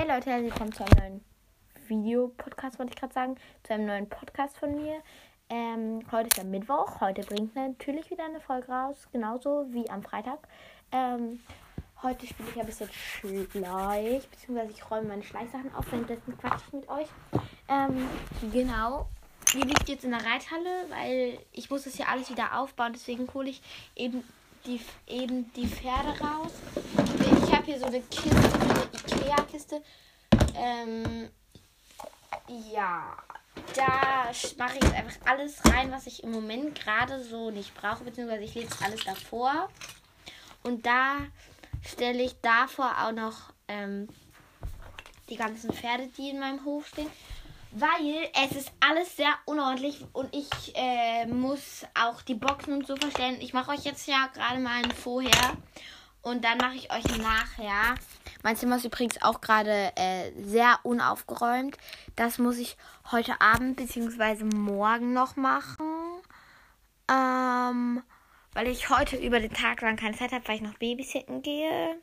Hey Leute, herzlich willkommen zu einem neuen Video-Podcast, wollte ich gerade sagen. Zu einem neuen Podcast von mir. Ähm, heute ist ja Mittwoch. Heute bringt natürlich wieder eine Folge raus. Genauso wie am Freitag. Ähm, heute spiele ich ein bisschen Schleich. Beziehungsweise ich räume meine Schleichsachen auf. Währenddessen quatsche ich mit euch. Ähm, genau. Die liegt jetzt in der Reithalle, weil ich muss das hier alles wieder aufbauen. Deswegen hole ich eben die, eben die Pferde raus. Ich hier so eine Kiste, eine Ikea-Kiste. Ähm, ja, da mache ich jetzt einfach alles rein, was ich im Moment gerade so nicht brauche, beziehungsweise ich lege alles davor. Und da stelle ich davor auch noch ähm, die ganzen Pferde, die in meinem Hof stehen weil es ist alles sehr unordentlich und ich äh, muss auch die Boxen und so verstellen. Ich mache euch jetzt ja gerade mal ein Vorher und dann mache ich euch nachher. Mein Zimmer ist übrigens auch gerade äh, sehr unaufgeräumt. Das muss ich heute Abend bzw. morgen noch machen. Ähm, weil ich heute über den Tag lang keine Zeit habe, weil ich noch Babysitten gehe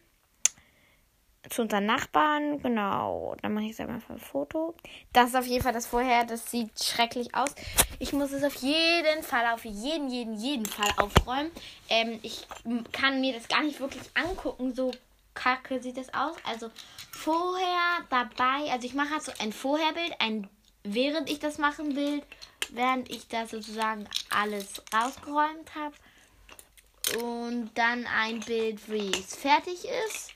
zu unseren Nachbarn. Genau. Dann mache ich jetzt einfach ein Foto. Das ist auf jeden Fall das vorher. Das sieht schrecklich aus. Ich muss es auf jeden Fall, auf jeden, jeden, jeden Fall aufräumen. Ähm, ich kann mir das gar nicht wirklich angucken. So kacke sieht das aus. Also vorher dabei. Also ich mache halt so ein Vorherbild, ein während ich das machen will, während ich da sozusagen alles rausgeräumt habe. Und dann ein Bild, wie es fertig ist.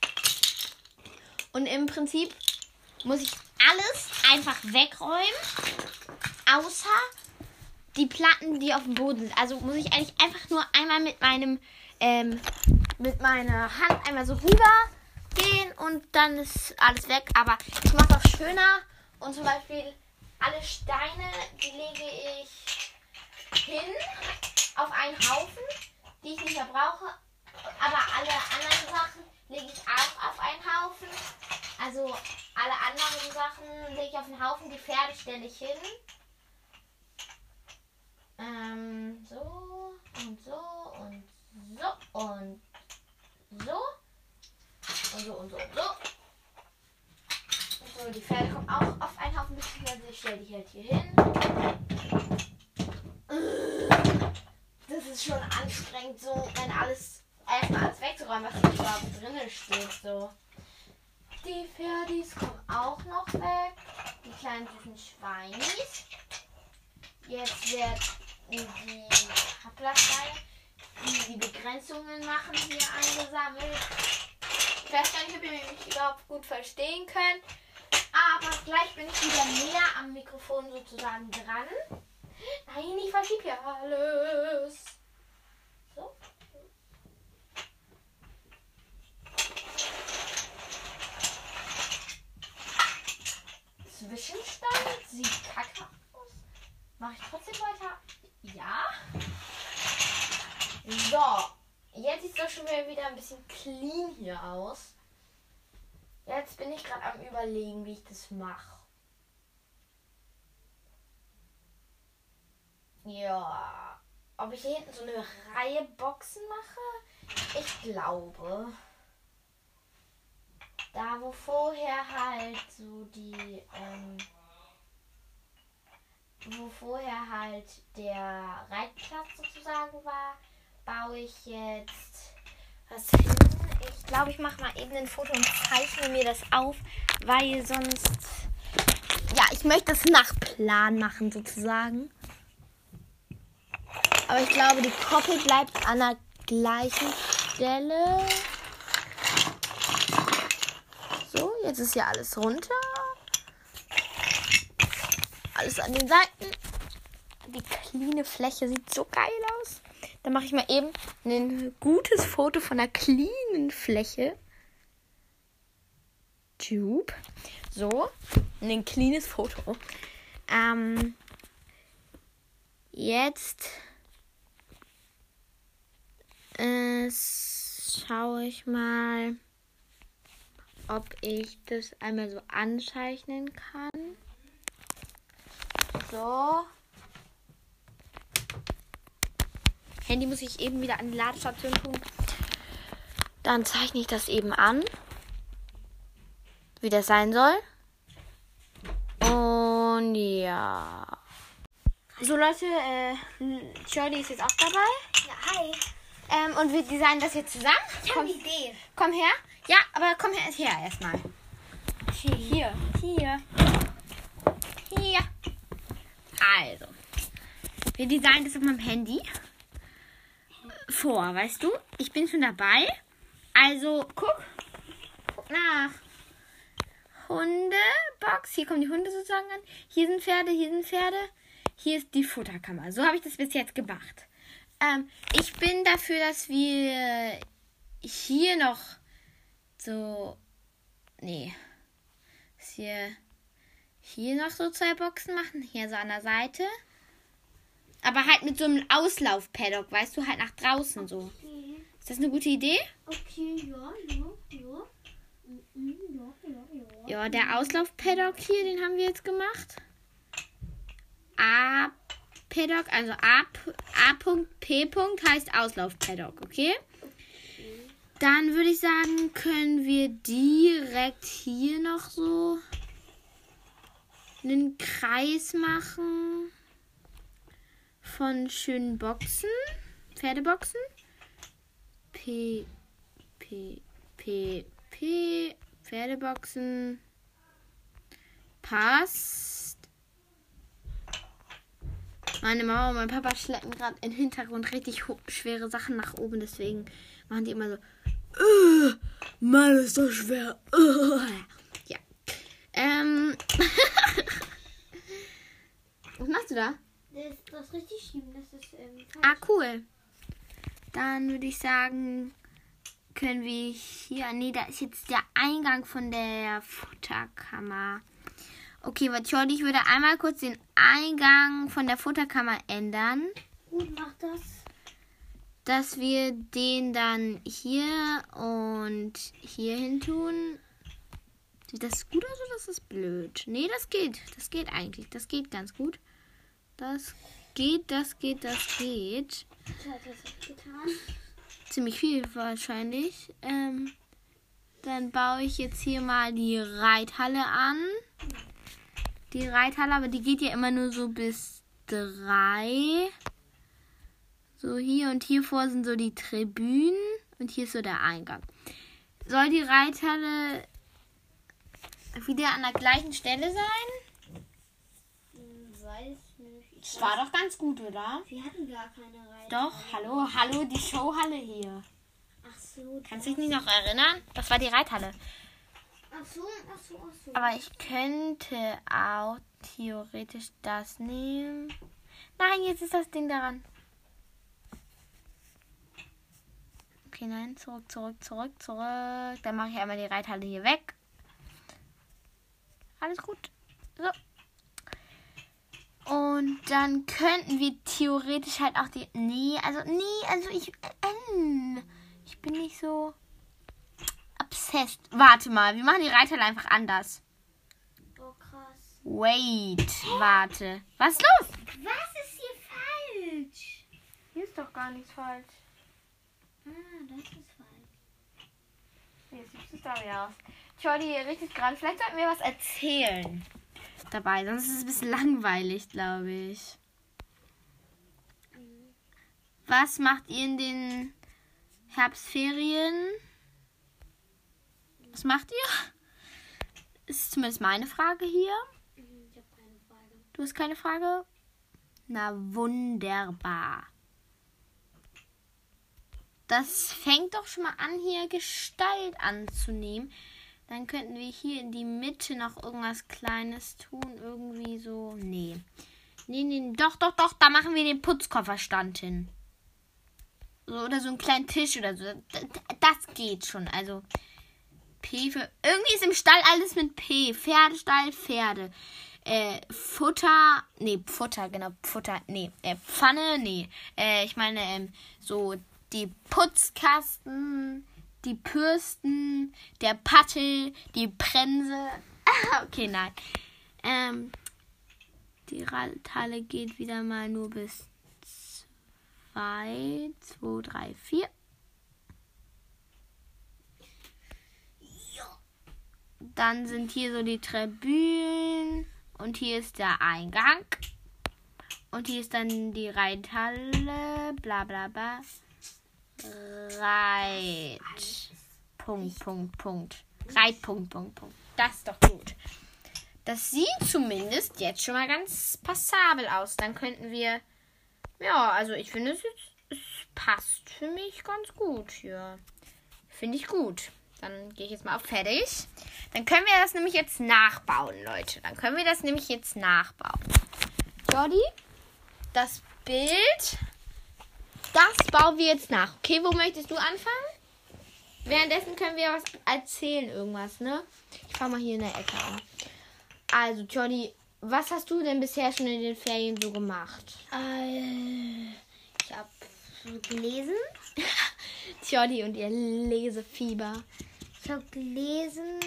Und im Prinzip muss ich alles einfach wegräumen, außer die Platten, die auf dem Boden sind. Also muss ich eigentlich einfach nur einmal mit meinem ähm, mit meiner Hand einmal so rüber gehen und dann ist alles weg. Aber ich mache es auch schöner und zum Beispiel alle Steine, die lege ich hin auf einen Haufen, die ich nicht mehr brauche. Aber alle anderen Sachen lege ich auch auf einen Haufen. Also alle anderen Sachen lege ich auf den Haufen. Die Pferde stelle ich hin. Ähm, so und so und so und so. Und so und so und so. So, die Pferde kommen auch auf einen Haufen, beziehungsweise ich stelle die halt hier hin. Das ist schon anstrengend, so wegzuräumen, was hier überhaupt drinnen steht. So. Die Pferdis kommen auch noch weg. Die kleinen süßen Schweinis. Jetzt wird die Ablassreihe, die die Begrenzungen machen, hier eingesammelt. Ich weiß gar nicht, ob ihr mich überhaupt gut verstehen könnt. Aber gleich bin ich wieder näher am Mikrofon sozusagen dran. Nein, ich verschiebe ja alles. So. Zwischenstand sieht kacke aus. Mache ich trotzdem weiter? Ja. So. Jetzt sieht es doch schon wieder ein bisschen clean hier aus. Jetzt bin ich gerade am überlegen, wie ich das mache. Ja. Ob ich hier hinten so eine Reihe Boxen mache? Ich glaube da wo vorher halt so die, ähm, wo vorher halt der Reitplatz sozusagen war, baue ich jetzt was hin. Ich glaube, ich mache mal eben ein Foto und zeichne mir das auf, weil sonst, ja, ich möchte es nach Plan machen sozusagen. Aber ich glaube, die Koppel bleibt an der gleichen Stelle. Jetzt ist hier alles runter. Alles an den Seiten. Die cleane Fläche sieht so geil aus. Dann mache ich mal eben ein gutes Foto von der cleanen Fläche. Tube. So, ein cleanes Foto. Ähm, jetzt äh, schaue ich mal ob ich das einmal so anzeichnen kann. So. Handy muss ich eben wieder an die Ladestation tun. Dann zeichne ich das eben an. wie das sein soll. Und ja. So Leute, äh, Jordi ist jetzt auch dabei. Ja, hi. Ähm, und wir designen das jetzt zusammen. Ich habe eine Idee. komm her. Ja, aber komm her, her erstmal. Hier, hier. Hier. Also. Wir designen das auf meinem Handy. Vor, weißt du? Ich bin schon dabei. Also, guck. Guck nach. Hundebox. Hier kommen die Hunde sozusagen an. Hier sind Pferde, hier sind Pferde. Hier ist die Futterkammer. So habe ich das bis jetzt gemacht. Ähm, ich bin dafür, dass wir hier noch so. Nee. Dass hier, hier noch so zwei Boxen machen. Hier so an der Seite. Aber halt mit so einem Auslauf-Paddock, weißt du, halt nach draußen so. Okay, Ist das eine gute Idee? okay ja, ja, ja. Mhm, Ja, ja, ja. Ja, der Auslauf-Paddock hier, den haben wir jetzt gemacht. A-Paddock, also A, A.P. heißt Auslauf-Paddock, okay? Dann würde ich sagen, können wir direkt hier noch so einen Kreis machen von schönen Boxen, Pferdeboxen. P, P, P, P, Pferdeboxen. Passt. Meine Mama und mein Papa schleppen gerade im Hintergrund richtig schwere Sachen nach oben, deswegen machen die immer so. "Äh, Mann, ist das schwer. Äh." Ja. Ähm. Was machst du da? Das, das ist richtig schieben, das ist ähm, Ah, cool. Dann würde ich sagen, können wir hier. Nee, da ist jetzt der Eingang von der Futterkammer. Okay, warte, ich würde einmal kurz den Eingang von der Futterkammer ändern. Gut, mach das. Dass wir den dann hier und hier hin tun. Sieht das gut aus oder ist das blöd? Nee, das geht. Das geht eigentlich. Das geht ganz gut. Das geht, das geht, das geht. Das getan? ziemlich viel wahrscheinlich. Ähm, dann baue ich jetzt hier mal die Reithalle an. Die Reithalle, aber die geht ja immer nur so bis drei. So hier und hier vor sind so die Tribünen und hier ist so der Eingang. Soll die Reithalle wieder an der gleichen Stelle sein? Weiß nicht. Ich Das war doch ganz gut, oder? Wir hatten gar keine Reihe. Doch, hallo, hallo, die Showhalle hier. Ach so. Kannst du dich nicht noch erinnern? Das war die Reithalle. Ach so, ach so, ach so. Aber ich könnte auch theoretisch das nehmen. Nein, jetzt ist das Ding daran. Okay, nein, zurück, zurück, zurück, zurück. Dann mache ich einmal die Reithalle hier weg. Alles gut. So. Und dann könnten wir theoretisch halt auch die. Nee, also, nee, also ich. Äh, ich bin nicht so obsessed. Warte mal, wir machen die Reithalle einfach anders. oh, krass. Wait, warte. Was ist los? Was ist hier falsch? Hier ist doch gar nichts falsch. Ah, das ist falsch. Hier sieht es da wieder aus. Jordi richtet gerade. Vielleicht sollten wir was erzählen dabei, sonst ist es ein bisschen langweilig, glaube ich. Was macht ihr in den Herbstferien? Was macht ihr? Ist zumindest meine Frage hier. Ich habe keine Frage. Du hast keine Frage? Na wunderbar. Das fängt doch schon mal an, hier Gestalt anzunehmen. Dann könnten wir hier in die Mitte noch irgendwas Kleines tun. Irgendwie so. Nee. Nee, nee. Doch, doch, doch. Da machen wir den Putzkofferstand hin. So, oder so einen kleinen Tisch oder so. Das geht schon. Also. P für. Irgendwie ist im Stall alles mit P. Pferdestall, Pferde. Äh, Futter. Nee, Futter, genau. Futter. Nee. Äh, Pfanne, nee. Äh, ich meine, ähm, so die Putzkasten, die Bürsten, der Pattel, die Bremse. Okay, nein. Ähm, die Radhalle geht wieder mal nur bis zwei, zwei, drei, vier. Dann sind hier so die Tribünen. Und hier ist der Eingang. Und hier ist dann die Reithalle. Bla bla bla. Reit. Punkt, Punkt, Punkt. Reit, Punkt, Punkt, Punkt. Das ist doch gut. Das sieht zumindest jetzt schon mal ganz passabel aus. Dann könnten wir. Ja, also ich finde es. Es passt für mich ganz gut hier. Finde ich gut. Dann gehe ich jetzt mal auf fertig. Dann können wir das nämlich jetzt nachbauen, Leute. Dann können wir das nämlich jetzt nachbauen. Jordi, das Bild, das bauen wir jetzt nach. Okay, wo möchtest du anfangen? Währenddessen können wir was erzählen, irgendwas, ne? Ich fange mal hier in der Ecke an. Also, Jordi, was hast du denn bisher schon in den Ferien so gemacht? Äh, ich habe gelesen. Jordi und ihr Lesefieber. Ich habe gelesen.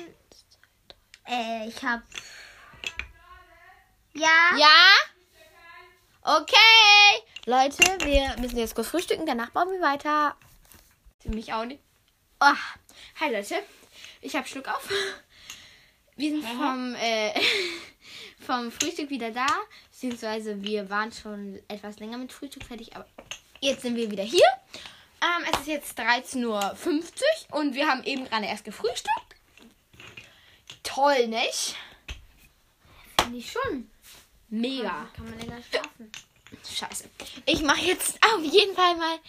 Äh, ich habe. Ja. Ja? Okay. Leute, wir müssen jetzt kurz frühstücken. Danach bauen wir weiter. Für mich auch nicht. Oh. Hi Leute. Ich habe Schluck auf. Wir sind vom, äh, vom Frühstück wieder da. Beziehungsweise wir waren schon etwas länger mit Frühstück fertig, aber jetzt sind wir wieder hier. Ähm, es ist jetzt 13.50 Uhr und wir haben eben gerade erst gefrühstückt. Toll, nicht? Finde ich schon. Mega. Kann man länger schlafen. Scheiße. Ich mache jetzt auf jeden Fall mal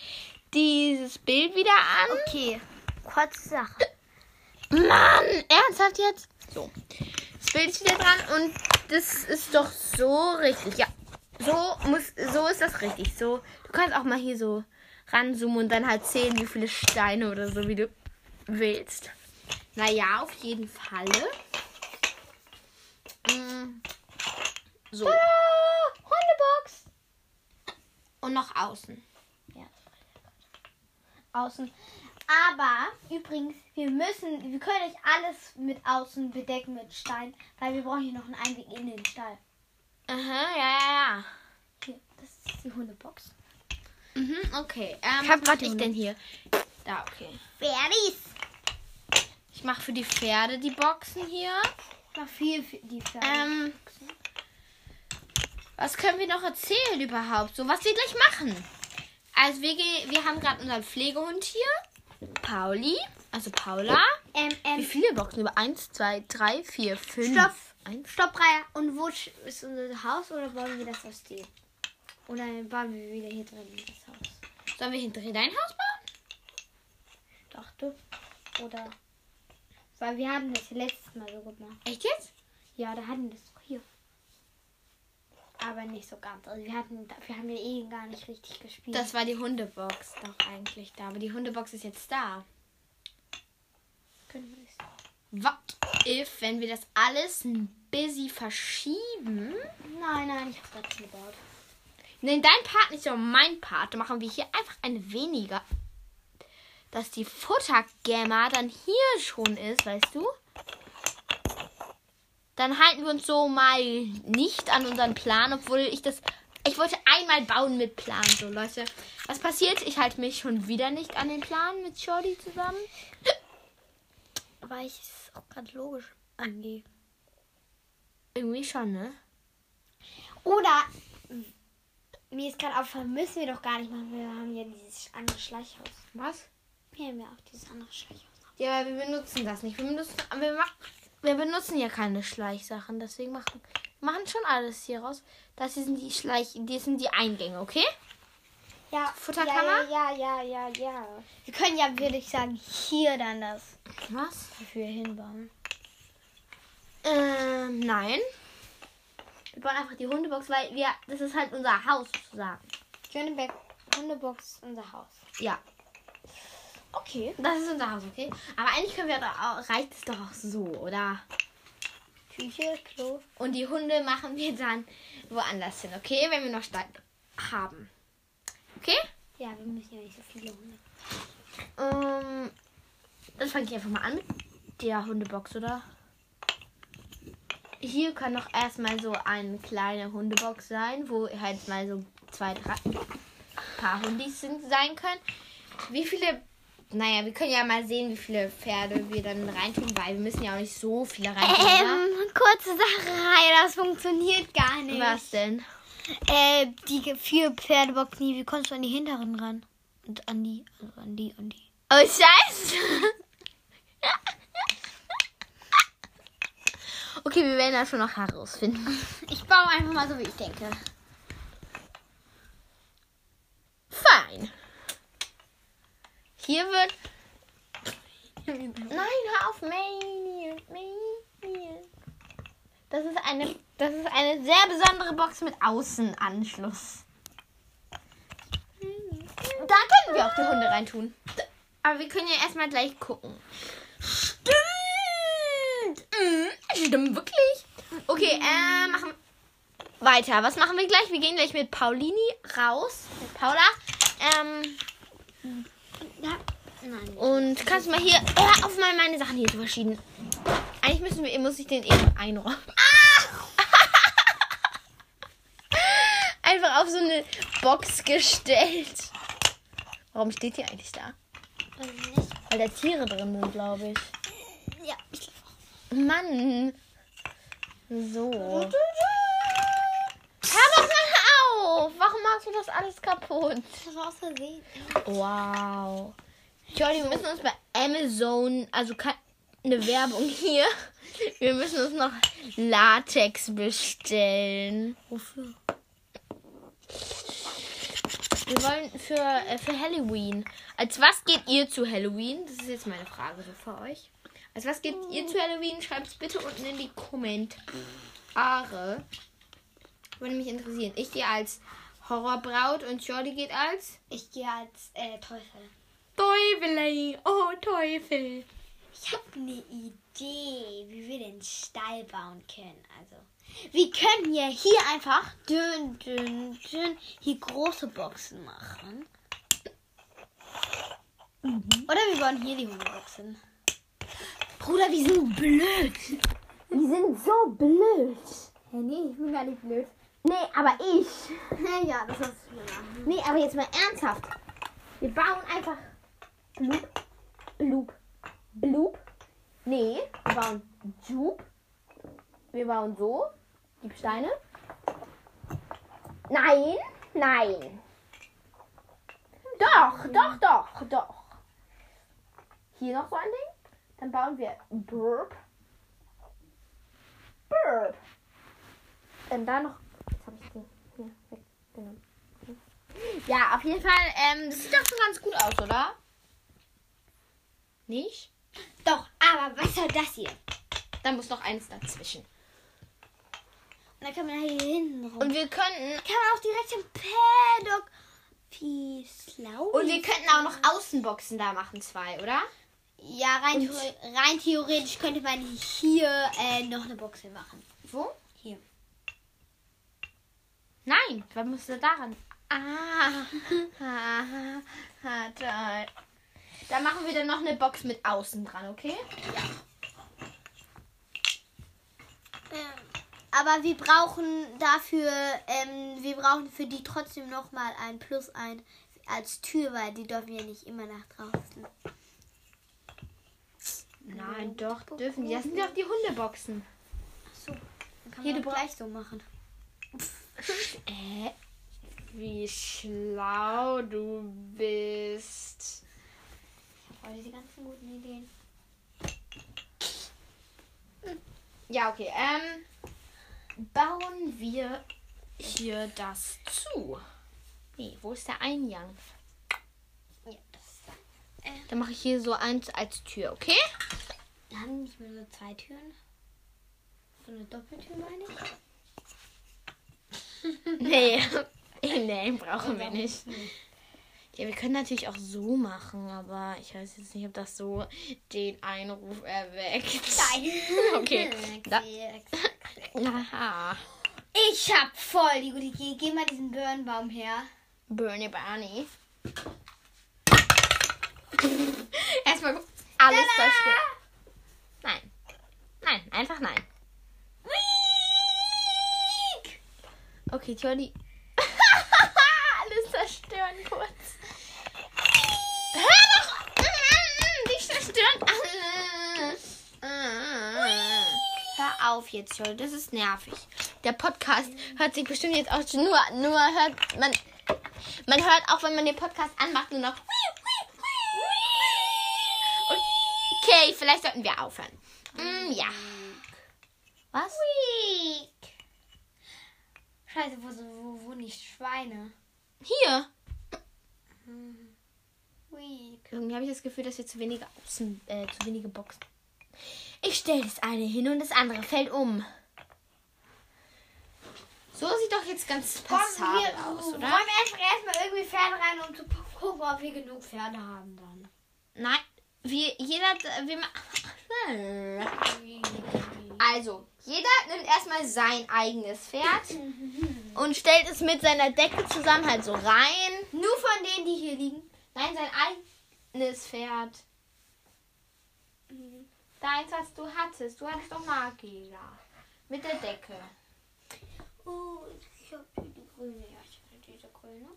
dieses Bild wieder an. Okay. Kurze Sache. Mann, ernsthaft jetzt? So. Das Bild ist wieder dran und das ist doch so richtig. Ja. So muss so ist das richtig. So, du kannst auch mal hier so ranzoomen und dann halt zählen, wie viele Steine oder so, wie du willst. Naja, auf jeden Falle. Mm. So. Ah, Hundebox. Und noch außen. Außen. Aber übrigens, wir müssen, wir können nicht alles mit außen bedecken mit Stein, weil wir brauchen hier noch einen Einweg in den Stall. Aha, ja, ja, ja. Hier, das ist die Hundebox. Mhm, okay. Ähm, Ich was mach grad die ich denn hier? Da, okay. Fertig. Ich mache für die Pferde die Boxen hier. Noch viel für die Pferde. Ähm, was können wir noch erzählen überhaupt? So, was wir gleich machen. Also, wir, wir haben gerade unseren Pflegehund hier. Pauli, also Paula. ähm, Wie ähm, viele Boxen? Über 1, 2, 3, 4, 5. Stopp. Stopp, Raya. Und wo ist unser Haus oder bauen wir das aus dem? Oder bauen wir wieder hier drin das Haus? Sollen wir hinter dein Haus bauen? Dachte. Oder. Weil wir hatten das letztes Mal so gemacht. Echt jetzt? Ja, da hatten wir das doch hier. Aber nicht so ganz. Also wir hatten, wir haben ja eh gar nicht richtig gespielt. Das war die Hundebox doch eigentlich da. Aber die Hundebox ist jetzt da. können wir nicht. What if, wenn wir das alles ein bisschen verschieben? Nein, nein, ich habe das gebaut. Nein, dein Part nicht, sondern mein Part. Dann machen wir hier einfach eine weniger. Dass die Futtergamma dann hier schon ist, weißt du? Dann halten wir uns so mal nicht an unseren Plan, obwohl ich das. Ich wollte einmal bauen mit Plan, so Leute. Was passiert? Ich halte mich schon wieder nicht an den Plan mit Shorty zusammen. Aber ich es auch gerade logisch angehe. Irgendwie schon, ne? Oder mir ist gerade aufgefallen, müssen wir doch gar nicht machen. Wir haben ja dieses andere Schleichhaus. Was? Wir haben ja auch dieses andere Schleichhaus. Ja, wir benutzen das nicht. Wir benutzen, wir, mach, wir benutzen ja keine Schleichsachen. Deswegen machen, machen schon alles hier raus. Das hier sind die Schleich, die sind die Eingänge, okay? Ja, Futterkammer? Ja, ja, ja, ja, ja. Wir können ja, würde ich sagen, hier dann das Was? dafür hinbauen. Ähm, nein. Wir bauen einfach die Hundebox, weil wir, das ist halt unser Haus sozusagen. Schöneberg Hundebox, unser Haus. Ja, Okay. das ist unser Haus, okay? Aber eigentlich können wir doch reicht es doch auch so, oder? Küche, Klo. Und die Hunde machen wir dann woanders hin, okay? Wenn wir noch Stein haben. Okay? Ja, wir müssen ja nicht so viele Hunde. Ähm, dann fange ich einfach mal an mit der Hundebox, oder? Hier kann noch erstmal so eine kleine Hundebox sein, wo halt mal so zwei, drei paar Hundis sind, sein können. Wie viele naja, wir können ja mal sehen, wie viele Pferde wir dann reintun, weil wir müssen ja auch nicht so viele reintun. oder? Ähm, kurze Sache, das funktioniert gar nicht. Was denn? Äh, die vier Pferdeboxen, wie kommst du an die hinteren ran? Und an die, also an die, an die. Oh, scheiße. okay, wir werden das schon noch herausfinden. Ich baue einfach mal so, wie ich denke. Fein. Hier wird. Nein, hör auf, Maniac. Maniac. Das ist eine, das ist eine sehr besondere Box mit Außenanschluss. Da können wir auch die Hunde reintun. Aber wir können ja erstmal gleich gucken. Stimmt! Mhm, stimmt wirklich. Okay, äh, machen weiter. Was machen wir gleich? Wir gehen gleich mit Paulini raus. Mit Paula. Ähm, Ja. Nein. und kannst du mal hier. Hör auf mal meine Sachen hier zu verschieben. Eigentlich müssen wir, muss ich den eben einräumen. Einfach auf so eine Box gestellt. Warum steht die eigentlich da? Weil da Tiere drin sind, glaube ich. Ja, ich Mann. So. Hör doch mal auf. Warum machst du das alles kaputt? Das war aus Versehen. Wow. Jordi, wir müssen uns bei Amazon, also keine Werbung hier. Wir müssen uns noch Latex bestellen. Wofür? Wir wollen für, äh, für Halloween. Als was geht ihr zu Halloween? Das ist jetzt meine Frage so für euch. Als was geht ihr zu Halloween? Schreibt es bitte unten in die Kommentare. Würde mich interessieren. Ich gehe als Horrorbraut und Jordi geht als Ich gehe als äh, Teufel. Teufel. Oh, Teufel. Ich habe eine Idee, wie wir den Stall bauen können. Also, wir können ja hier einfach dünn, dünn, dünn hier große Boxen machen. Oder wir bauen hier die Hundeboxen. Bruder, wir sind blöd. Wir sind so blöd. Hä, nee, ich bin gar nicht blöd. Nee, aber ich. ja, das hast du schon machen. Nee, aber jetzt mal ernsthaft. Wir bauen einfach Bloop, Bloop, Bloop. Nee, wir bauen Joop. Wir bauen so. Gib Steine. Nein, nein. Doch, doch, doch, doch. Hier noch so ein Ding. Dann bauen wir Burp. Burp. Und dann noch. Jetzt habe ich den hier weggenommen. Ja, auf jeden Fall. Ähm, das sieht doch schon ganz gut aus, oder? Nicht? Doch, aber was soll das hier? Da muss noch eins dazwischen. Und dann kann man hier hinten rum. Und wir könnten. kann man auch direkt im Paddock. Wie schlau. Und wir könnten auch noch Außenboxen da machen, zwei, oder? Ja, rein, rein theoretisch könnte man hier äh, noch eine Box machen. Wo? Hier. Nein, was musst du daran? Ah, ah, ah, toll. Da machen wir dann noch eine Box mit außen dran, okay? Ähm, aber wir brauchen dafür, ähm, wir brauchen für die trotzdem nochmal ein Plus ein als Tür, weil die dürfen ja nicht immer nach draußen. Nein, doch, dürfen die. Das sind doch die Hundeboxen. Achso, dann kann Hier, man du gleich so machen. Äh, wie schlau du bist. Oh, diese ganzen guten Ideen. Ja, okay. Ähm, bauen wir hier das zu. Nee, wo ist der Eingang? Ja, das Dann mache ich hier so eins als Tür, okay? Wir haben nicht mehr so zwei Türen. So eine Doppeltür meine ich. Nee. nee, brauchen wir nicht. Ja, wir können natürlich auch so machen, aber ich weiß jetzt nicht, ob das so den Einruf erweckt. Nein. Okay. Da-. Aha. Ich hab voll die gute Idee. Geh mal diesen Birnbaum her. Bernie Barney. Erstmal alles zerstören. Nein, einfach nein. Weak! Okay, Johnny. Alles zerstören kurz. Hör auf jetzt, Johnny. Das ist nervig. Der Podcast hört sich bestimmt jetzt auch schon nur, nur hört man. Man hört auch, wenn man den Podcast anmacht, nur noch. Okay, vielleicht sollten wir aufhören. Mm, ja. Was? Weak. Scheiße, wo, wo, wo nicht Schweine? Hier. Weak. Irgendwie habe ich das Gefühl, dass wir zu wenige Außen, äh, zu wenige Boxen. Ich stelle das eine hin und das andere fällt um. So sieht doch jetzt ganz passabel wir, aus, Wollen oder? wir einfach erstmal irgendwie Pferde rein, um zu gucken, ob wir genug Pferde haben dann. Nein, wir, jeder, wir ma- Also, jeder nimmt erstmal sein eigenes Pferd und stellt es mit seiner Decke zusammen halt so rein. Nur von denen, die hier liegen. Nein, sein eigenes Pferd. Deins, was du hattest. Du hattest doch Magier. Mit der Decke. Oh, ich habe hier die grüne. Ja, ich hatte diese grüne.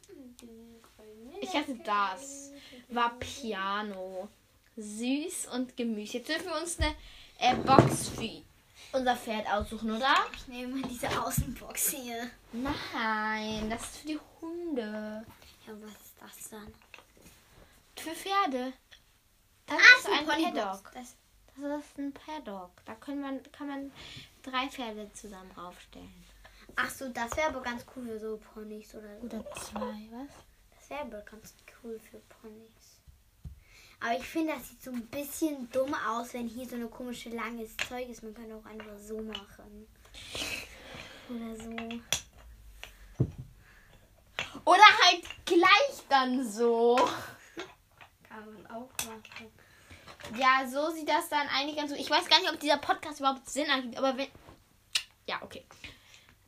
Die grüne. Ich hatte das. War Piano. Süß und Gemüse. Jetzt dürfen wir uns eine äh, Box für unser Pferd aussuchen, oder? Ich nehme mal diese Außenbox hier. Nein, das ist für die Hunde. Ja, was ist das dann? Für Pferde. Das Ah, ist ein Ponybox. Paddock. Das, Das ist ein Paddock. Da können man, kann man drei Pferde zusammen draufstellen. ach so, das wäre aber ganz cool für so Ponys oder so. Oder zwei, was? Das wäre aber ganz cool für Ponys. Aber ich finde, das sieht so ein bisschen dumm aus, wenn hier so eine komische langes Zeug ist. Man kann auch einfach so machen. Oder so. Oder halt gleich dann so. Kann man auch machen. Ja, so sieht das dann eigentlich ganz so. Ich weiß gar nicht, ob dieser Podcast überhaupt Sinn ergibt, aber wenn. Ja, okay.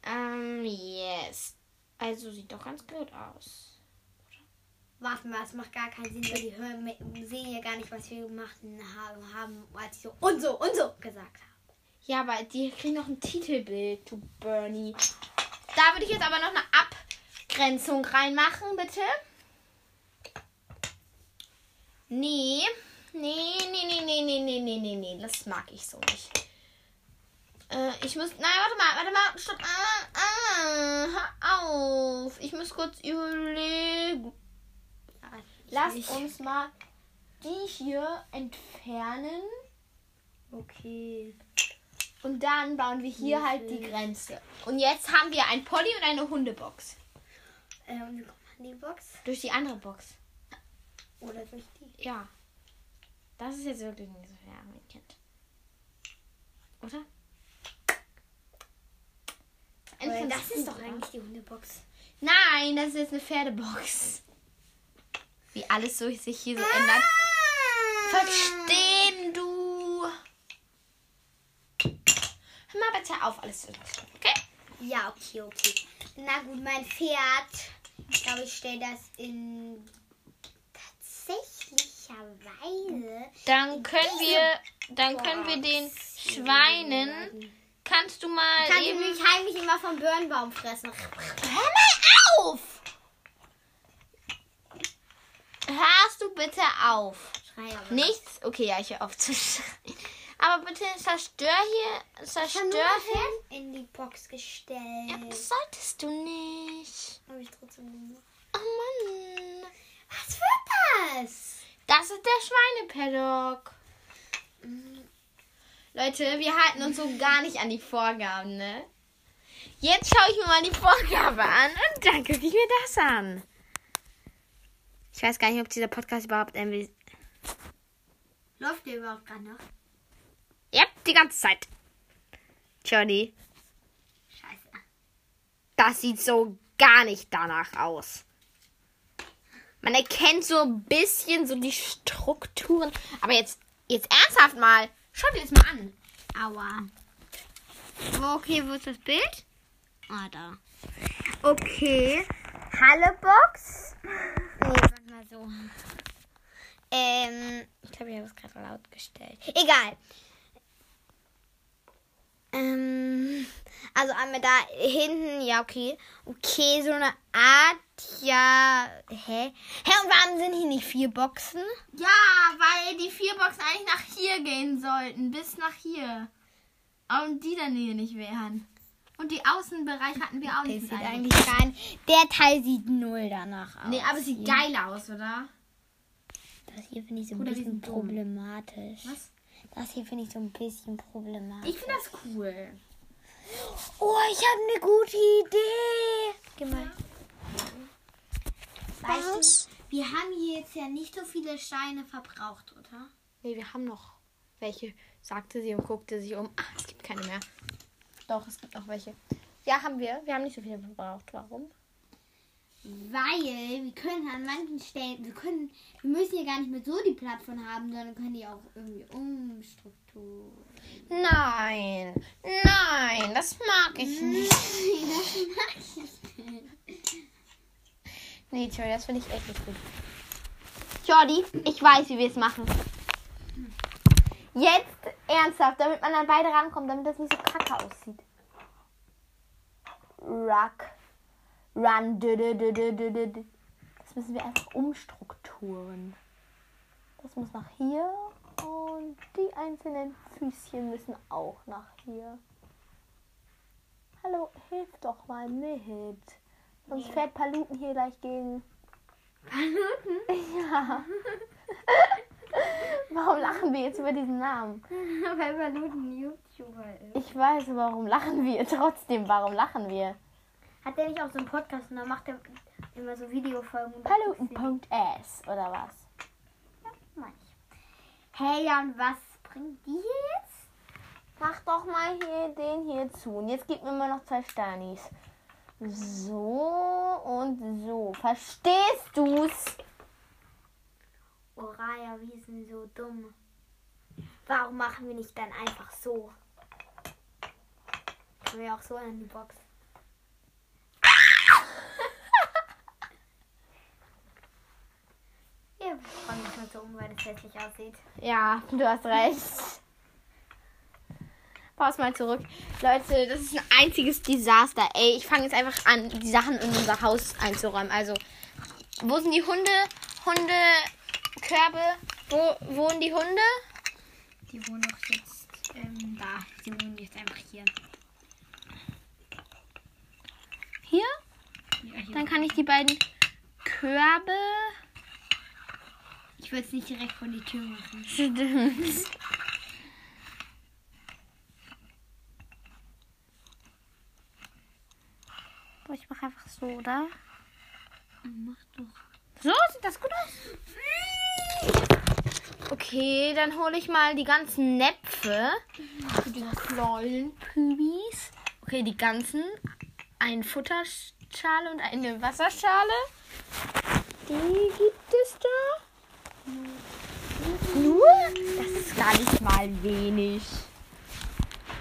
Ähm, yes. Also sieht doch ganz gut aus. Warte mal, es macht gar keinen Sinn, weil die hören, sehen ja gar nicht, was wir gemacht haben, haben als ich so und so und so gesagt habe. Ja, aber die kriegen noch ein Titelbild, du Bernie. Da würde ich jetzt aber noch eine Abgrenzung reinmachen, bitte. Nee. Nee, nee, nee, nee, nee, nee, nee, nee, nee. Das mag ich so nicht. Äh, ich muss. Nein, warte mal, warte mal. Stopp. Ah, ah, hör auf. Ich muss kurz überlegen. Lass nicht. uns mal die hier entfernen. Okay. Und dann bauen wir hier halt die Grenze. Und jetzt haben wir ein Pony und eine Hundebox. Äh, und wie kommt man in die Box? Durch die andere Box. Oder durch die? Ja. Das ist jetzt wirklich nicht so schwer, mein Kind. Oder? Das ist doch eigentlich die Hundebox. Nein, das ist jetzt eine Pferdebox. Wie alles so sich hier so ändert. Verstehen du? Hör mal bitte auf, alles zu lassen. Okay? Ja, okay, okay. Na gut, mein Pferd. Ich glaube, ich stelle das in tatsächlicherweise. Dann können wir, dann können wir den Box Schweinen. Kannst du mal Kann ich eben. mich heimlich immer vom Birnbaum fressen. Hör mal auf! Hörst du bitte auf? Nichts? Okay, ja, ich höre auf zu schreien. Aber bitte zerstör hier, Ich zerstör nur hier. In die Box gestellt. Ja, das solltest du nicht. Habe ich trotzdem gemacht. Oh Mann. Was wird das? Das ist der Schweinepaddock. Leute, wir halten uns so gar nicht an die Vorgaben, ne? Jetzt schaue ich mir mal die Vorgabe an und dann gucke ich mir das an. Ich weiß gar nicht, ob dieser Podcast überhaupt will. Läuft der überhaupt gerade noch? Ja, die ganze Zeit. Johnny, Scheiße. das sieht so gar nicht danach aus. Man erkennt so ein bisschen so die Strukturen. Aber jetzt, jetzt ernsthaft mal. Schau dir das mal an. Aua. Wo, okay, wo ist das Bild? Ah, da. Okay. Hallebox. Nee, warte mal so. Ähm, ich glaube, ich habe es gerade laut gestellt. Egal. Ähm, also einmal da hinten, ja, okay. Okay, so eine Art, ja. Hä? Hä, und warum sind hier nicht vier Boxen? Ja, weil die vier Boxen eigentlich nach hier gehen sollten. Bis nach hier. Und die dann hier nicht wären. Und die Außenbereich hatten wir auch Der nicht. sieht eigentlich rein. Der Teil sieht null danach aus. Nee, aber es sieht Hier. geil aus, oder? Das hier finde ich so ein Oder bisschen dumm. problematisch. Was? Das hier finde ich so ein bisschen problematisch. Ich finde das cool. Oh, ich habe eine gute Idee. Geh mal. Was? du, wir haben hier jetzt ja nicht so viele Steine verbraucht, oder? Nee, wir haben noch welche, sagte sie und guckte sich um. Ah, es gibt keine mehr. Doch, es gibt noch welche. Ja, haben wir. Wir haben nicht so viele verbraucht. Warum? Weil wir können an manchen Stellen, wir können, wir müssen ja gar nicht mehr so die Plattform haben, sondern können die auch irgendwie umstrukturieren. Nein, nein, das mag ich nicht. das mag ich nicht. Nee, Tori, das finde ich echt nicht gut. Jordi, ich weiß, wie wir es machen. Jetzt ernsthaft, damit man an beide rankommt, damit das nicht so kacke aussieht. Ruck. Run. Das müssen wir einfach umstrukturen. Das muss nach hier und die einzelnen Füßchen müssen auch nach hier. Hallo, hilf doch mal mit. Sonst fährt Paluten hier gleich gegen. Paluten? Ja. Warum lachen wir jetzt über diesen Namen? Weil Paluten YouTuber ist. Ich weiß, warum lachen wir trotzdem. Warum lachen wir? Hat der nicht auch so einen Podcast und da macht er immer so Videofolgen? Paluten.s oder was? Manch. Hey, ja, und was bringt die hier jetzt? Mach doch mal hier den hier zu. Und jetzt gib mir mal noch zwei Sternis. So und so. Verstehst du's? Oh, Raya, wir sind so dumm. Warum machen wir nicht dann einfach so? Können wir auch so in die Box. Wir räumen das mal so um, weil das hässlich aussieht. Ja, du hast recht. Pass mal zurück. Leute, das ist ein einziges Desaster. Ey, ich fange jetzt einfach an, die Sachen in unser Haus einzuräumen. Also, wo sind die Hunde? Hundekörbe? Wo wohnen die Hunde? Die wohnen doch jetzt ähm, da. Die wohnen jetzt einfach hier. Hier? Ja, hier. Dann kann ich die beiden Körbe. Ich würde es nicht direkt vor die Tür machen. Stimmt. Ich mache einfach so, oder? Mach doch. So, sieht das gut aus? Okay, dann hole ich mal die ganzen Näpfe für die kleinen Pübis. Okay, die ganzen. Eine Futterschale und eine Wasserschale. Die gibt es da. Nur? Das ist gar nicht mal wenig.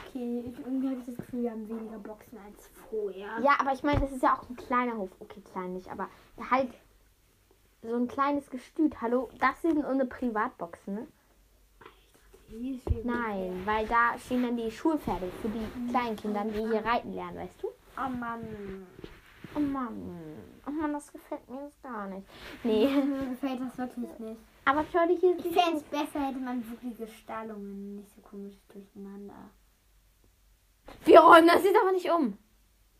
Okay, ich, irgendwie habe ich das Gefühl, wir haben weniger Boxen als vorher. Ja, aber ich meine, das ist ja auch ein kleiner Hof. Okay, klein nicht, aber halt so ein kleines Gestüt. Hallo, das sind unsere Privatboxen, ne? Nein, weil da stehen dann die Schulpferde für die kleinen Kinder, die hier reiten lernen, weißt du? Oh Mann. Oh Mann, oh Mann, das gefällt mir jetzt gar nicht. Nee, Mir gefällt das wirklich nicht. aber schau dich hier Ich fände es besser, hätte man wirkliche Stallungen, nicht so komisch durcheinander. Wir räumen das jetzt aber nicht um.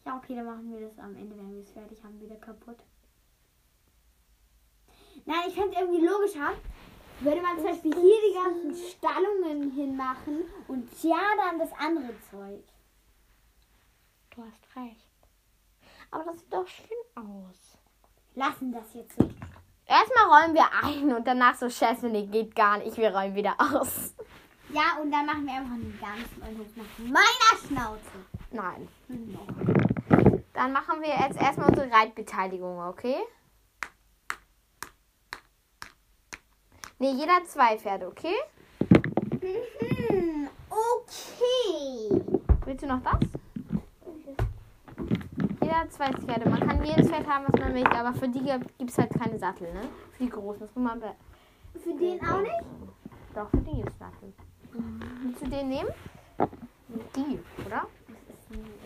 Ja, okay, dann machen wir das am Ende, wenn wir es fertig haben, wieder kaputt. Nein, ich fände es irgendwie logischer, würde man zum Beispiel hier die ganzen Stallungen hinmachen und ja dann das andere Zeug. Du hast recht. Aber das sieht doch schön aus. Lassen das jetzt so. Erstmal räumen wir ein und danach so, Scheiße, nee, geht gar nicht. Wir räumen wieder aus. Ja, und dann machen wir einfach einen ganz neuen Hof nach meiner Schnauze. Nein. Dann machen wir jetzt erstmal unsere Reitbeteiligung, okay? Nee, jeder hat zwei Pferde, okay? Mhm, okay. Willst du noch das? Jeder hat zwei Pferde. Man kann jedes Pferd haben, was man möchte, aber für die gibt es halt keine Sattel, ne? Für die großen. Das muss man be Für den auch nicht? Doch, für die gibt es Sattel. Willst du den nehmen? Die, oder?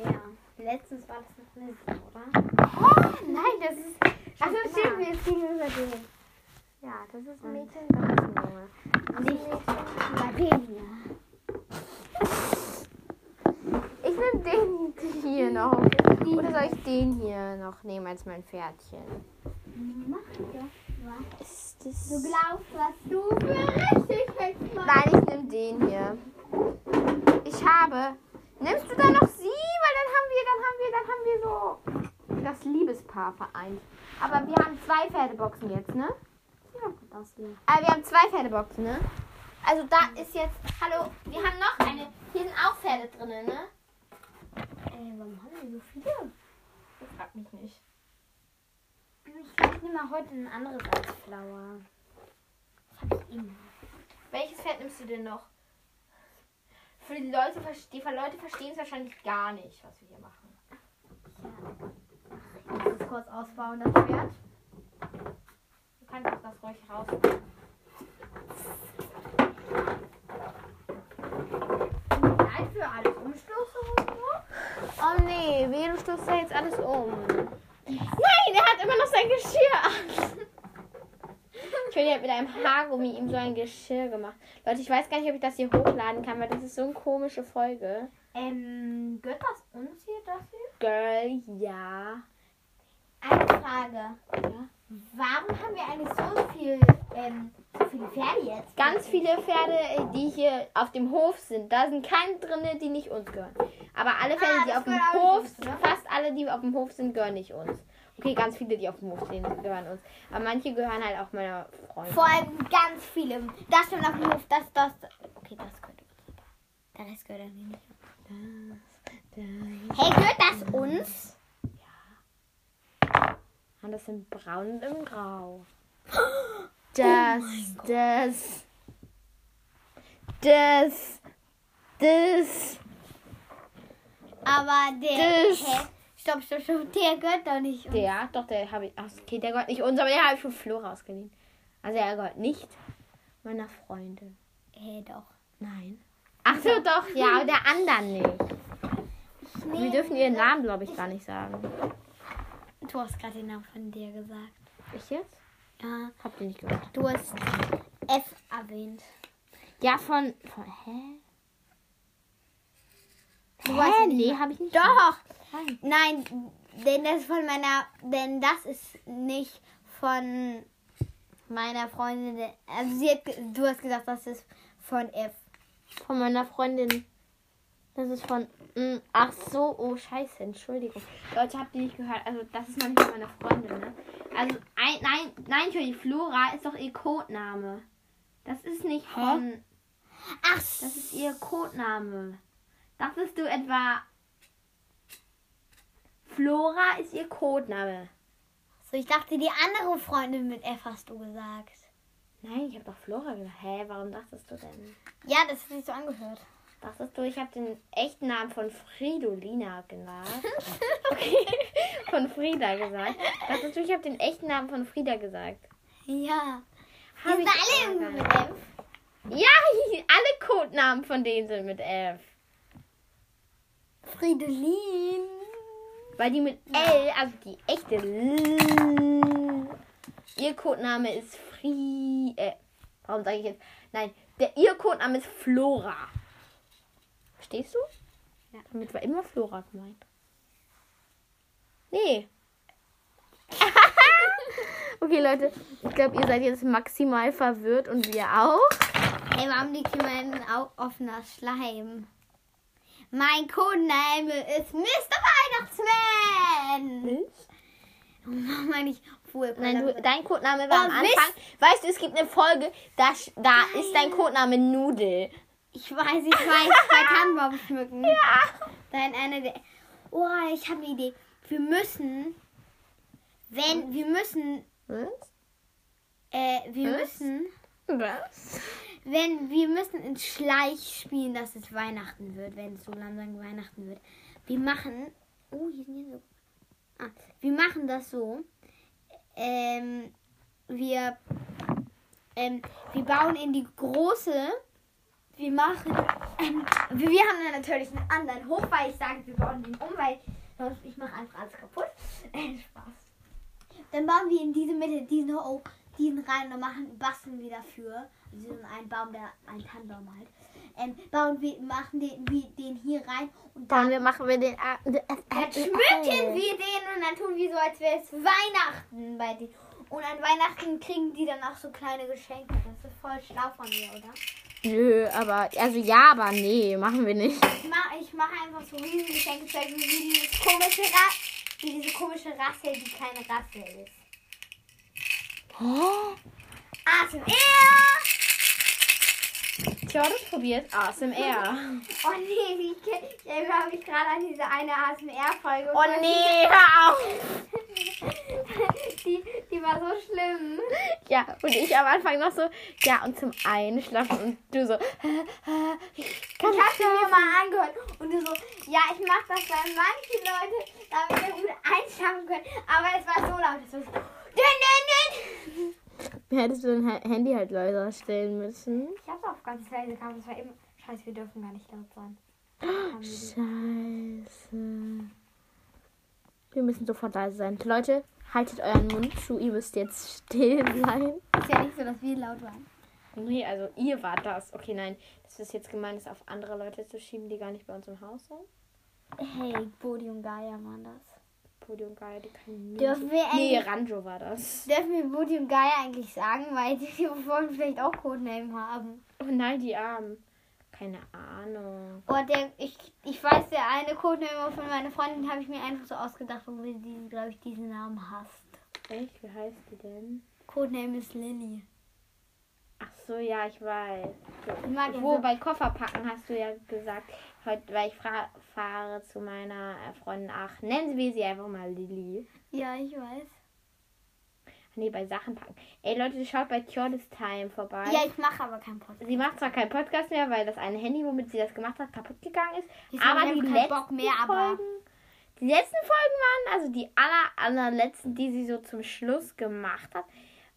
Ja. Letztens war das noch nicht, oder? Oh, nein, das ist. Also stehen immer. wir jetzt gegenüber dem. Ja, das ist ein Mädchen, das ist ein Junge. Das Nicht Lavinia. Ich nehme den hier noch. Oder soll ich den hier noch nehmen als mein Pferdchen? Mach doch was. Ist das du glaubst, was du für richtig hältst. Nein, ich nehme den hier. Ich habe. Nimmst du da noch sie? Weil dann haben wir, dann haben wir, dann haben wir so das Liebespaar vereint. Aber wir haben zwei Pferdeboxen jetzt, ne? Ja, gut aussehen. Aber wir haben zwei Pferdeboxen, ne? Also da ist jetzt. Hallo, wir haben noch eine. Hier sind auch Pferde drin, ne? Ey, warum haben wir so viele? Das fragt mich nicht. Ich nehme mal heute ein anderes als Flower. Das habe ich immer. Welches Pferd nimmst du denn noch? Für die Leute, die Leute verstehen es wahrscheinlich gar nicht, was wir hier machen. Ich muss es kurz ausbauen, das Pferd. Du kannst auch das ruhig raus. Nein, für alles Umstoße und so. Oh nee, du stößt da jetzt alles um. Nein, er hat immer noch sein Geschirr. Ich finde, er hat mit einem Haargummi ihm so ein Geschirr gemacht. Leute, ich weiß gar nicht, ob ich das hier hochladen kann, weil das ist so eine komische Folge. Ähm, gehört das uns hier, das hier? Girl, ja. Eine Frage. Ja. Warum haben wir eigentlich so viel, ähm, so viele Pferde jetzt? Ganz viele Pferde, äh, die hier auf dem Hof sind. Da sind keine drin, die nicht uns gehören. Aber alle Pferde, Ah, die das auf dem Hof, uns, ne? fast alle, die auf dem Hof sind, gehören nicht uns. Okay, ganz viele, die auf dem Hof sind, gehören uns. Aber manche gehören halt auch meiner Freundin. Vor allem ganz viele. Das schon auf dem Hof, das, das. Okay, das gehört uns. Der Rest gehört dann nicht. Hey, gehört das uns? Und das sind braun und im Grau. Das, das, das, das. Aber der. Das- Hä? Stopp, stopp, stopp. Der gehört doch nicht uns. Der, doch, der habe ich. Ach, okay, der gehört nicht uns, aber der habe ich von Flora ausgeliehen. Also er gehört nicht meiner Freundin. Hä, doch. Nein. Ach so, doch, ja, aber der anderen nicht. Wir dürfen ihren Namen, glaube ich, gar nicht sagen. Du hast gerade den Namen von dir gesagt. Ich jetzt? Ja. Habt ihr nicht gehört? Du hast F erwähnt. Ja, von. von hä? Du hä? weißt Nee, habe ich nicht. Doch! Nein. Nein, denn das ist von meiner. Denn das ist nicht von meiner Freundin. Also sie hat, du hast gesagt, das ist von F. Von meiner Freundin. Das ist von. mm, ach so, oh Scheiße, Entschuldigung. Leute, habt ihr nicht gehört? Also, das ist noch nicht meiner Freundin, ne? Also, ein, nein, nein, Entschuldigung, Flora ist doch ihr Codename. Das ist nicht von. Ach, Das ist ihr Codename. Dachtest du etwa. Flora ist ihr Codename. so, ich dachte, die andere Freundin mit F hast du gesagt. Nein, ich habe doch Flora gesagt. Hä, warum dachtest du denn? Ja, das hat sich so angehört. Dachtest du, ich habe den echten Namen von Fridolina gesagt? Okay, von Frieda gesagt. Dachtest du, ich habe den echten Namen von Frieda gesagt? Ja. Die Hab sind alle mit. F. Ja, alle Codenamen von denen sind mit F. Fridolin. Weil die mit L, also die echte L, ihr Codename ist Fri... Äh, warum sage ich jetzt? Nein, der, ihr Codename ist Flora. Verstehst du? Ja. Damit war immer Flora gemeint. Nee. okay, Leute. Ich glaube, ihr seid jetzt maximal verwirrt und wir auch. Hey, warum liegt hier mein offener Schleim? Mein Codename ist Mr. Weihnachtsmann. Warum meine ich wohl? Nein, du, dein Codename war Oh, am Mist. Anfang. Weißt du, es gibt eine Folge, da, da ist dein Codename Nudel. Ich weiß, ich weiß, bei Tannenbaum schmücken. Ja. Dein einer der. Oh, ich habe eine Idee. Wir müssen, wenn wir müssen, Was? äh, wir Was? müssen, Was? wenn wir müssen ins Schleich spielen, dass es Weihnachten wird, wenn es so langsam Weihnachten wird. Wir machen, oh, hier sind hier so. Ah, wir machen das so. Ähm, wir, ähm, wir bauen in die große. Wir machen, ähm, wir, haben natürlich einen anderen Hof, weil ich sage, wir bauen den um, weil sonst ich mache einfach alles kaputt. Äh, Spaß. Dann bauen wir in diese Mitte diesen Hof, diesen rein und machen, basteln wir dafür. so einen Baum, der ein Tannenbaum halt. Ähm, bauen wir, machen den, wir den hier rein und Dann dann, wir machen wir den. Äh, dann schmücken wir den und dann tun wir so, als wäre es Weihnachten bei denen. Und an Weihnachten kriegen die dann auch so kleine Geschenke. Das ist voll schlau von mir, oder? Nö, aber. Also ja, aber nee, machen wir nicht. Ich mache ich mach einfach so riesige Geschenke, wie dieses komische Ra wie diese komische Rasse, die keine Rasse ist. Oh. ASMR! Tja, das probiert ASMR. Oh nee, wie, ich erinnere mich gerade an diese eine ASMR-Folge. Oh nee, hör auf! Die, die war so schlimm. Ja, und ich am Anfang noch so, ja, und zum Einschlafen und du so, ich kann Ich sie mir mal angehört und du so, ja, ich mache das bei manchen Leuten, damit wir gut einschlafen können. Aber es war so laut. Es war so, dün, dün, dün. Hättest du dein Ha- Handy halt leiser stellen müssen. Ich habe es auf ganz leise gehabt. Es war eben, scheiße, wir dürfen gar nicht laut sein. Die- Scheiße. Wir müssen sofort leise sein. Leute, haltet euren Mund zu, ihr müsst jetzt still sein. Ist ja nicht so, dass wir laut waren. Nee, also ihr wart das. Okay, nein, das ist jetzt gemeint, das auf andere Leute zu schieben, die gar nicht bei uns im Haus sind. Hey, Bodi und Gaia waren das. Podium geil, die können nie. Dürfen wir Nee, Ranjo war das. dürfen wir und Gaia eigentlich sagen, weil die wollen vielleicht auch Codename haben. Oh nein, die Armen. Keine Ahnung. Oh, der, ich, ich weiß, der eine Codename von meiner Freundin habe ich mir einfach so ausgedacht, weil sie, glaube ich, diesen Namen hasst. Echt? Wie heißt die denn? Codename ist Lilly. Ach so, ja, ich weiß. Ich mag ja Wo so- bei Kofferpacken hast du ja gesagt, heute, weil ich fahre zu meiner äh, Freundin, ach, nennen wir sie einfach mal Lilly. Ja, ich weiß. Nee, bei Sachen packen. Ey Leute, schaut bei Tjordes Time vorbei. Ja, ich mache aber keinen Podcast. Sie macht zwar keinen Podcast mehr, weil das eine Handy, womit sie das gemacht hat, kaputt gegangen ist. Jetzt aber ich die letzten Bock mehr, aber- Folgen, die letzten Folgen waren, also die aller, allerletzten, die sie so zum Schluss gemacht hat,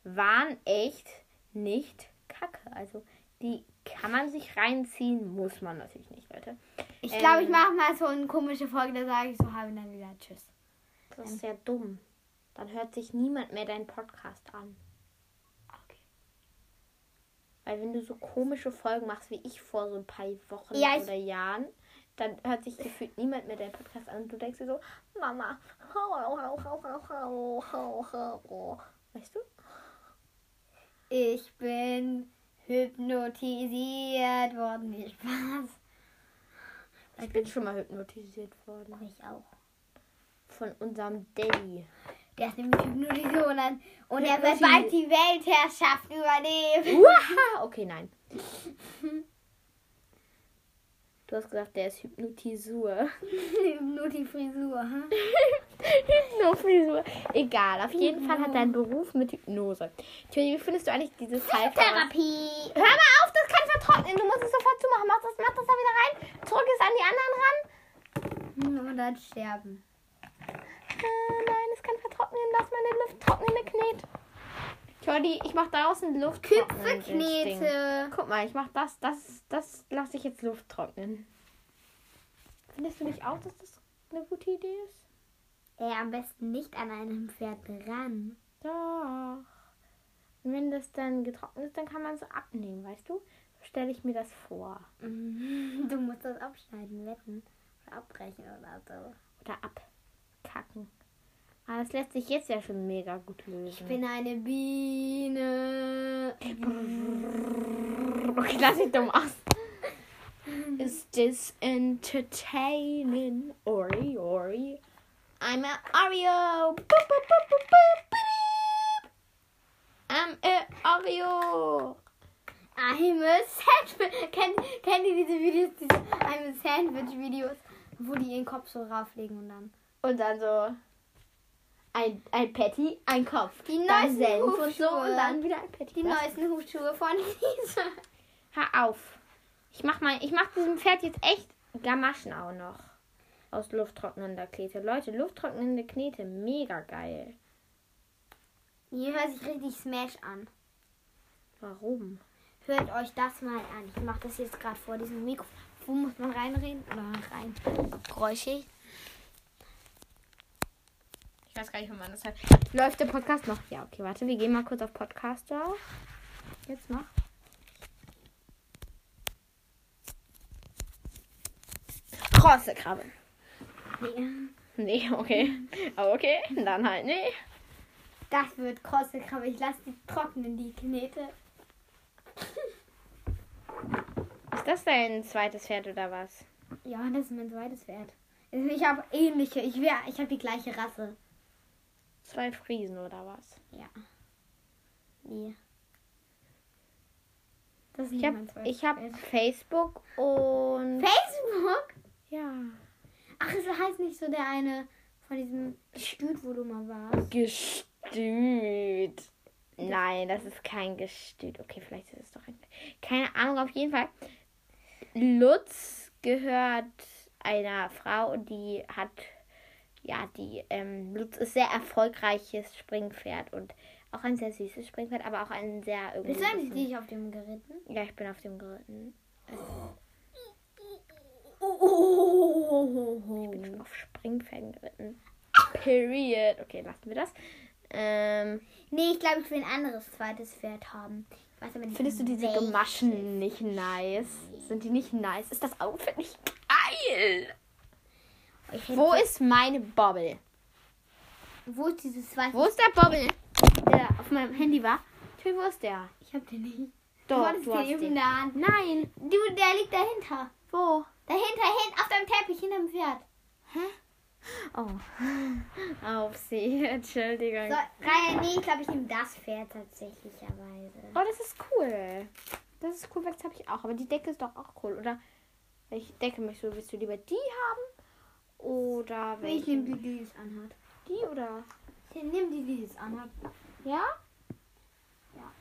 waren echt nicht kacke. Also die kann man sich reinziehen, muss man natürlich nicht, Leute. Ich ähm, glaube, ich mache mal so eine komische Folge, da sage ich so, habe dann wieder Tschüss. Das ist ja dumm. Dann hört sich niemand mehr deinen Podcast an. Okay. Weil wenn du so komische Folgen machst, wie ich vor so ein paar Wochen ja, oder Jahren, dann hört sich gefühlt niemand mehr deinen Podcast an und du denkst dir so, Mama, weißt du? Ich bin hypnotisiert worden. Viel Spaß. Ich bin schon mal hypnotisiert worden. Ich auch. Von unserem Daddy. Der ist nämlich hypnotisiert und, und er wird bald die Weltherrschaft übernehmen. Okay, nein. Du hast gesagt, der ist Hypnotisur. Hypnotifrisur. hm? Hypnofrisur. Egal, auf jeden Fall hat einen Beruf mit Hypnose. Tjörn, wie findest du eigentlich dieses? Therapie. Hör mal auf, das kann vertrocknen. Du musst es sofort zumachen. Mach das, mach das da wieder rein. Zurück ist an die anderen ran. Und dann sterben. Äh, nein, es kann vertrocknen. Lass meine Luft trocknende Knet. Jordi, ich mach draußen Luft. Küpfeknete. Guck mal, ich mach das, das, das lasse ich jetzt Luft trocknen. Findest du nicht auch, dass das eine gute Idee ist? Ey, am besten nicht an einem Pferd dran. Doch. Und wenn das dann getrocknet ist, dann kann man es abnehmen, weißt du? So stelle ich mir das vor. Du musst das abschneiden, wetten. Oder abbrechen oder so. Oder abkacken. Aber das lässt sich jetzt ja schon mega gut lösen. Ich bin eine Biene. Okay, lass mich dumm aus. Is this entertaining? Ori, Ori. I'm a Oreo. Boop, boop, boop, boop, boop, boop. I'm a Oreo. I'm a Sandwich. Kennt, kennt ihr diese Videos, diese I'm a Sandwich Videos, wo die ihren Kopf so rauflegen und dann. Und dann so ein, ein Patty, ein Kopf. Die dann neuesten Senf und so Hufschuhe. und dann wieder ein Patty. Die Was? neuesten Hufschuhe von Lisa. Hör auf. Ich mach mal, ich mach diesem Pferd jetzt echt Gamaschen auch noch. Aus lufttrocknender Knete. Leute, lufttrocknende Knete, mega geil. Hier hört sich richtig Smash an. Warum? Hört euch das mal an. Ich mache das jetzt gerade vor diesem Mikro. Wo muss man reinreden? Oder rein? Geräuschig. Ich weiß gar nicht, wo man das hat. Läuft der Podcast noch? Ja, okay, warte. Wir gehen mal kurz auf Podcast drauf. Jetzt noch. Bronzekrabbe. Nee. Nee, okay. Aber okay, dann halt nee. Das wird krosse Krabbe. Ich lasse die trocknen, die Knete. Ist das dein zweites Pferd oder was? Ja, das ist mein zweites Pferd. Ich habe ähnliche. Ich, ich habe die gleiche Rasse. Zwei Friesen oder was? Ja. Nee. Das Ich habe hab. Facebook und. Facebook? Ja. Ach, es heißt nicht so der eine von diesem Stüt, wo du mal warst. Gestüt. Nein, das ist kein Gestüt. Okay, vielleicht ist es doch ein. Keine Ahnung, auf jeden Fall. Lutz gehört einer Frau und die hat. Ja, die. Ähm, Lutz ist sehr erfolgreiches Springpferd und auch ein sehr süßes Springpferd, aber auch ein sehr irgendwie. Bist du eigentlich nicht auf dem geritten? Ja, ich bin auf dem geritten. Ich bin schon auf Springpferden geritten. Period. Okay, lassen wir das. Ähm, Nee, ich glaube, ich will ein anderes zweites Pferd haben. Weiß findest du diese welches. Gamaschen nicht nice? Sind die nicht nice? Ist das Outfit nicht geil? Ich Wo ist meine Bobble? wo ist dieses zweite Wo ist der Bobble? der auf meinem Handy war? Tür, wo ist der? Ich hab den nicht. Doch, du den hast den. in der Hand. Nein. Du, der liegt dahinter. Wo? Dahinter, hin, auf deinem Teppich, hinterm Pferd. Oh. Auf sie. Entschuldigung. So, Raya, nee, ich glaube, ich nehme das Pferd tatsächlicherweise. Oh, das ist cool. Das ist cool, weil das habe ich auch. Aber die Decke ist doch auch cool, oder? Welche Decke möchtest du? Willst du lieber die haben? Oder Ich welche? nehme die, die es anhat. die oder? Ich nehme die, die es anhat. Ja? Ja.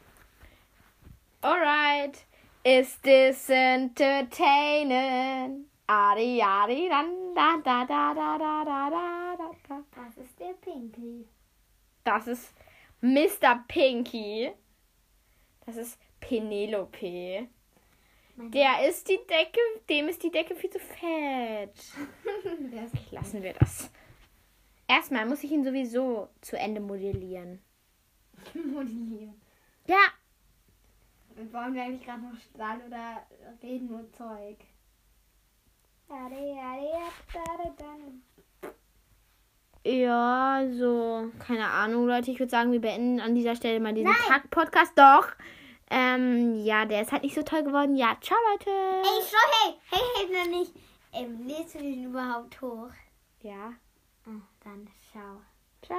Alright. Is this entertaining? Adi, adi, dan, da, da, da, da, da, da, da, da, da. Das ist der Pinky. Das ist Mr. Pinky. Das ist Penelope. Der ist die Decke, dem ist die Decke viel zu fett. lassen wir das. Erstmal muss ich ihn sowieso zu Ende modellieren. modellieren. Ja, Und wollen wir eigentlich gerade noch Stall oder reden nur Zeug? Ja, so, keine Ahnung, Leute. Ich würde sagen, wir beenden an dieser Stelle mal diesen Nein. Tag-Podcast. Doch. Ähm, ja, der ist halt nicht so toll geworden. Ja, ciao, Leute. Ey, schau, hey, hey, hey, noch nicht. Ähm, lädst du den überhaupt hoch? Ja, Ah, dann schau. ciao.